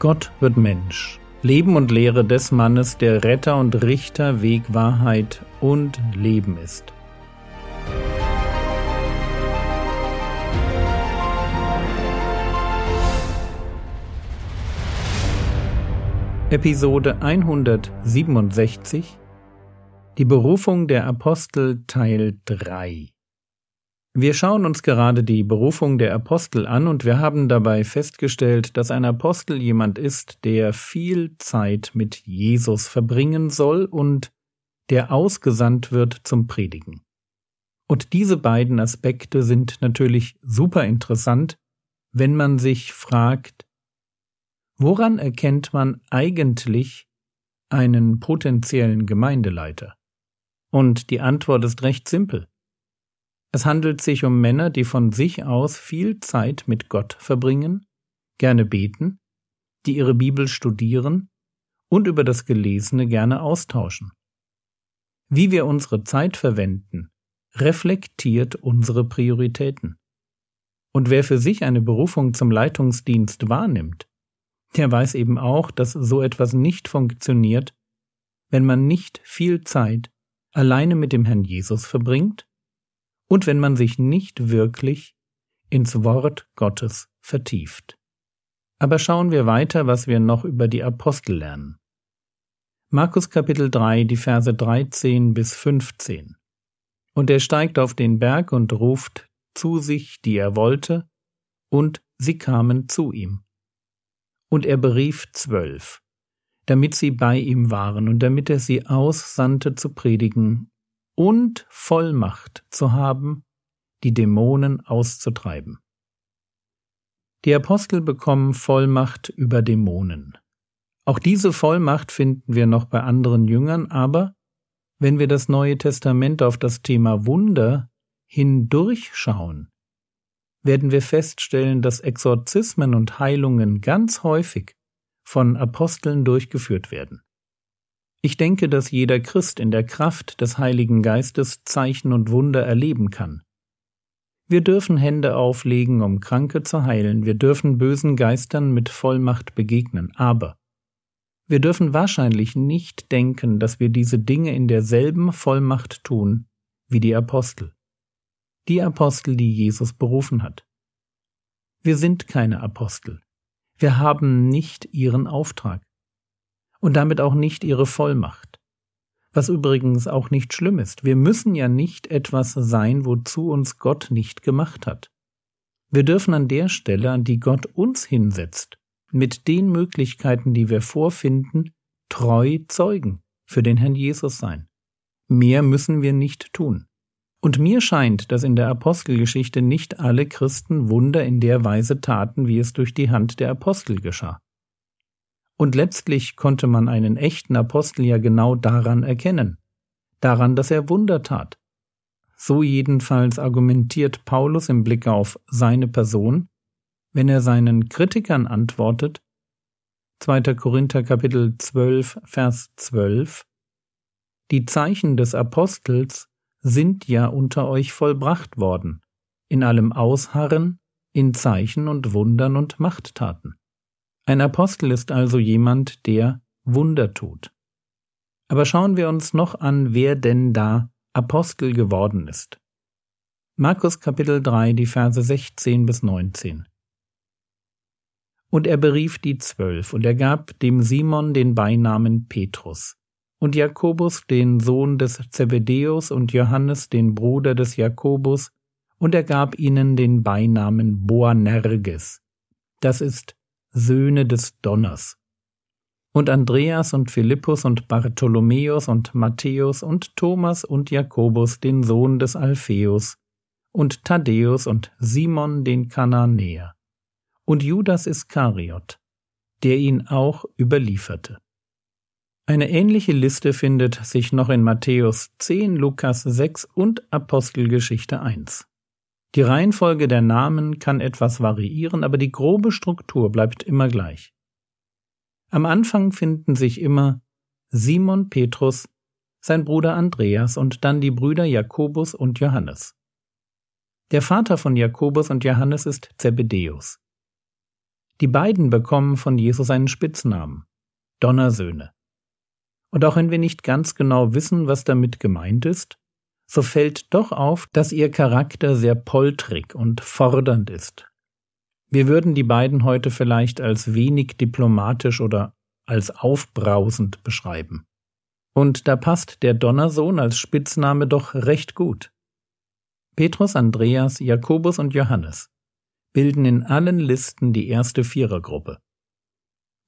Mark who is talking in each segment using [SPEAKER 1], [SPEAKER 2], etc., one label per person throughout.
[SPEAKER 1] Gott wird Mensch. Leben und Lehre des Mannes, der Retter und Richter, Weg, Wahrheit und Leben ist. Episode 167 Die Berufung der Apostel Teil 3 wir schauen uns gerade die Berufung der Apostel an und wir haben dabei festgestellt, dass ein Apostel jemand ist, der viel Zeit mit Jesus verbringen soll und der ausgesandt wird zum Predigen. Und diese beiden Aspekte sind natürlich super interessant, wenn man sich fragt, woran erkennt man eigentlich einen potenziellen Gemeindeleiter? Und die Antwort ist recht simpel. Es handelt sich um Männer, die von sich aus viel Zeit mit Gott verbringen, gerne beten, die ihre Bibel studieren und über das Gelesene gerne austauschen. Wie wir unsere Zeit verwenden, reflektiert unsere Prioritäten. Und wer für sich eine Berufung zum Leitungsdienst wahrnimmt, der weiß eben auch, dass so etwas nicht funktioniert, wenn man nicht viel Zeit alleine mit dem Herrn Jesus verbringt und wenn man sich nicht wirklich ins Wort Gottes vertieft. Aber schauen wir weiter, was wir noch über die Apostel lernen. Markus Kapitel 3, die Verse 13 bis 15. Und er steigt auf den Berg und ruft zu sich, die er wollte, und sie kamen zu ihm. Und er berief zwölf, damit sie bei ihm waren und damit er sie aussandte zu predigen und Vollmacht zu haben, die Dämonen auszutreiben. Die Apostel bekommen Vollmacht über Dämonen. Auch diese Vollmacht finden wir noch bei anderen Jüngern, aber wenn wir das Neue Testament auf das Thema Wunder hindurchschauen, werden wir feststellen, dass Exorzismen und Heilungen ganz häufig von Aposteln durchgeführt werden. Ich denke, dass jeder Christ in der Kraft des Heiligen Geistes Zeichen und Wunder erleben kann. Wir dürfen Hände auflegen, um Kranke zu heilen, wir dürfen bösen Geistern mit Vollmacht begegnen, aber wir dürfen wahrscheinlich nicht denken, dass wir diese Dinge in derselben Vollmacht tun wie die Apostel. Die Apostel, die Jesus berufen hat. Wir sind keine Apostel. Wir haben nicht ihren Auftrag und damit auch nicht ihre Vollmacht. Was übrigens auch nicht schlimm ist. Wir müssen ja nicht etwas sein, wozu uns Gott nicht gemacht hat. Wir dürfen an der Stelle, an die Gott uns hinsetzt, mit den Möglichkeiten, die wir vorfinden, treu Zeugen für den Herrn Jesus sein. Mehr müssen wir nicht tun. Und mir scheint, dass in der Apostelgeschichte nicht alle Christen Wunder in der Weise taten, wie es durch die Hand der Apostel geschah. Und letztlich konnte man einen echten Apostel ja genau daran erkennen, daran, dass er Wunder tat. So jedenfalls argumentiert Paulus im Blick auf seine Person, wenn er seinen Kritikern antwortet, 2. Korinther Kapitel 12, Vers 12, Die Zeichen des Apostels sind ja unter euch vollbracht worden, in allem Ausharren, in Zeichen und Wundern und Machttaten. Ein Apostel ist also jemand, der Wunder tut. Aber schauen wir uns noch an, wer denn da Apostel geworden ist. Markus Kapitel 3, die Verse 16 bis 19. Und er berief die Zwölf, und er gab dem Simon den Beinamen Petrus, und Jakobus den Sohn des Zebedäus und Johannes den Bruder des Jakobus, und er gab ihnen den Beinamen Boanerges, das ist Söhne des Donners. Und Andreas und Philippus und Bartholomäus und Matthäus und Thomas und Jakobus, den Sohn des Alpheus, und Thaddäus und Simon den Kananäer, und Judas Iskariot, der ihn auch überlieferte. Eine ähnliche Liste findet sich noch in Matthäus 10, Lukas 6 und Apostelgeschichte 1. Die Reihenfolge der Namen kann etwas variieren, aber die grobe Struktur bleibt immer gleich. Am Anfang finden sich immer Simon Petrus, sein Bruder Andreas und dann die Brüder Jakobus und Johannes. Der Vater von Jakobus und Johannes ist Zebedäus. Die beiden bekommen von Jesus einen Spitznamen Donnersöhne. Und auch wenn wir nicht ganz genau wissen, was damit gemeint ist, so fällt doch auf, dass ihr Charakter sehr poltrig und fordernd ist. Wir würden die beiden heute vielleicht als wenig diplomatisch oder als aufbrausend beschreiben. Und da passt der Donnersohn als Spitzname doch recht gut. Petrus, Andreas, Jakobus und Johannes bilden in allen Listen die erste Vierergruppe.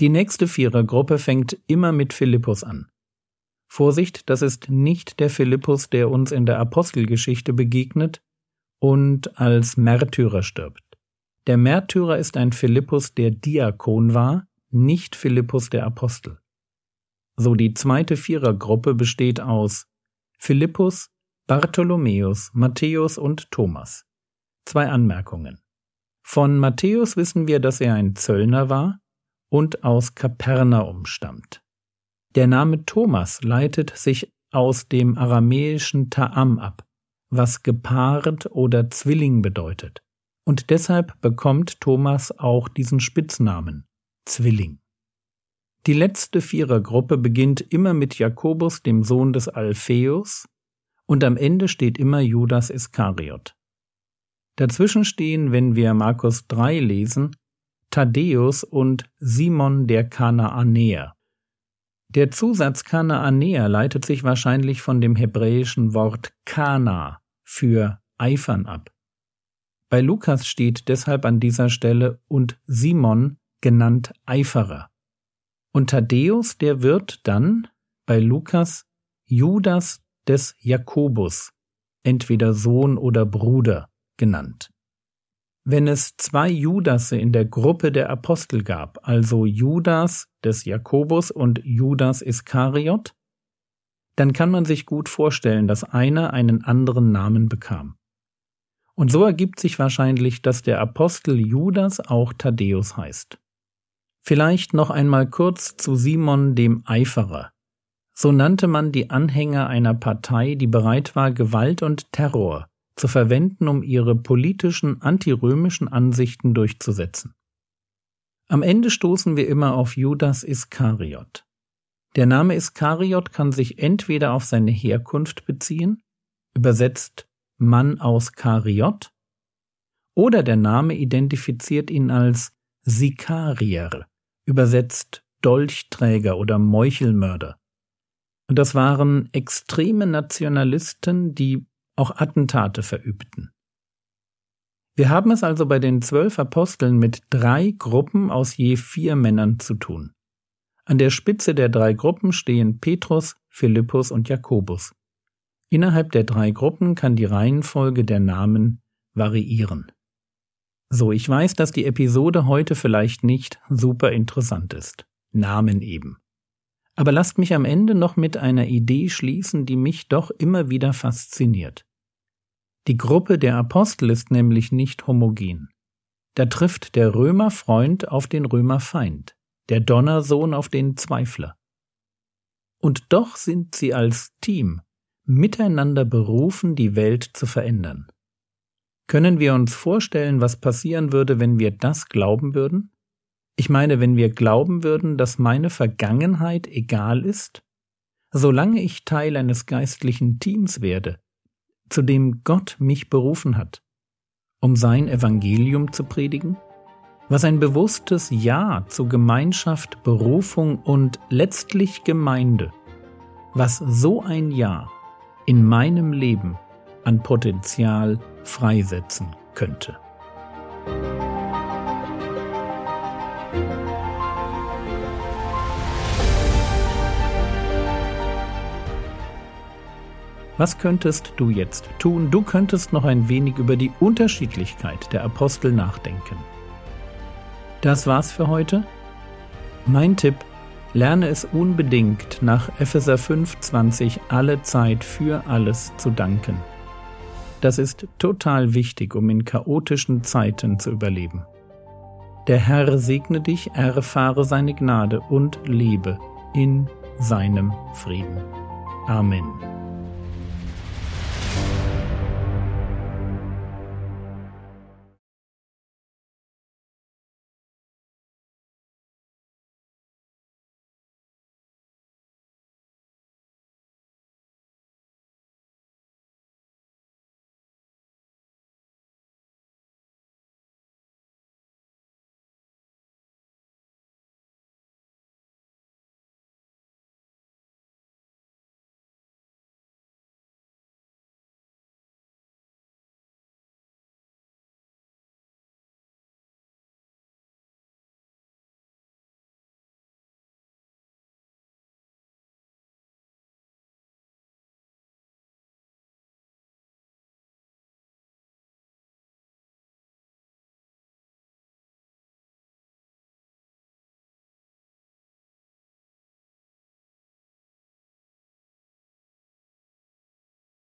[SPEAKER 1] Die nächste Vierergruppe fängt immer mit Philippus an. Vorsicht, das ist nicht der Philippus, der uns in der Apostelgeschichte begegnet und als Märtyrer stirbt. Der Märtyrer ist ein Philippus, der Diakon war, nicht Philippus der Apostel. So die zweite Vierergruppe besteht aus Philippus, Bartholomäus, Matthäus und Thomas. Zwei Anmerkungen. Von Matthäus wissen wir, dass er ein Zöllner war und aus Kapernaum stammt. Der Name Thomas leitet sich aus dem aramäischen Ta'am ab, was gepaart oder Zwilling bedeutet. Und deshalb bekommt Thomas auch diesen Spitznamen Zwilling. Die letzte Vierergruppe beginnt immer mit Jakobus, dem Sohn des Alpheus, und am Ende steht immer Judas Iskariot. Dazwischen stehen, wenn wir Markus 3 lesen, Thaddäus und Simon der Kanaanäer. Der Zusatz Kanaanäer leitet sich wahrscheinlich von dem hebräischen Wort Kana für eifern ab. Bei Lukas steht deshalb an dieser Stelle und Simon genannt Eiferer. Und Thaddäus, der wird dann bei Lukas Judas des Jakobus, entweder Sohn oder Bruder, genannt. Wenn es zwei Judasse in der Gruppe der Apostel gab, also Judas des Jakobus und Judas Iskariot, dann kann man sich gut vorstellen, dass einer einen anderen Namen bekam. Und so ergibt sich wahrscheinlich, dass der Apostel Judas auch Thaddäus heißt. Vielleicht noch einmal kurz zu Simon dem Eiferer. So nannte man die Anhänger einer Partei, die bereit war, Gewalt und Terror zu verwenden, um ihre politischen antirömischen Ansichten durchzusetzen. Am Ende stoßen wir immer auf Judas Iskariot. Der Name Iskariot kann sich entweder auf seine Herkunft beziehen, übersetzt Mann aus Kariot, oder der Name identifiziert ihn als Sikarier, übersetzt Dolchträger oder Meuchelmörder. Und das waren extreme Nationalisten, die auch Attentate verübten. Wir haben es also bei den zwölf Aposteln mit drei Gruppen aus je vier Männern zu tun. An der Spitze der drei Gruppen stehen Petrus, Philippus und Jakobus. Innerhalb der drei Gruppen kann die Reihenfolge der Namen variieren. So, ich weiß, dass die Episode heute vielleicht nicht super interessant ist. Namen eben. Aber lasst mich am Ende noch mit einer Idee schließen, die mich doch immer wieder fasziniert. Die Gruppe der Apostel ist nämlich nicht homogen. Da trifft der Römerfreund auf den Römerfeind, der Donnersohn auf den Zweifler. Und doch sind sie als Team miteinander berufen, die Welt zu verändern. Können wir uns vorstellen, was passieren würde, wenn wir das glauben würden? Ich meine, wenn wir glauben würden, dass meine Vergangenheit egal ist, solange ich Teil eines geistlichen Teams werde, zu dem Gott mich berufen hat, um sein Evangelium zu predigen, was ein bewusstes Ja zu Gemeinschaft, Berufung und letztlich Gemeinde, was so ein Ja in meinem Leben an Potenzial freisetzen könnte. Was könntest du jetzt tun? Du könntest noch ein wenig über die Unterschiedlichkeit der Apostel nachdenken. Das war's für heute. Mein Tipp, lerne es unbedingt nach Epheser 5,20 alle Zeit für alles zu danken. Das ist total wichtig, um in chaotischen Zeiten zu überleben. Der Herr segne dich, erfahre seine Gnade und lebe in seinem Frieden. Amen.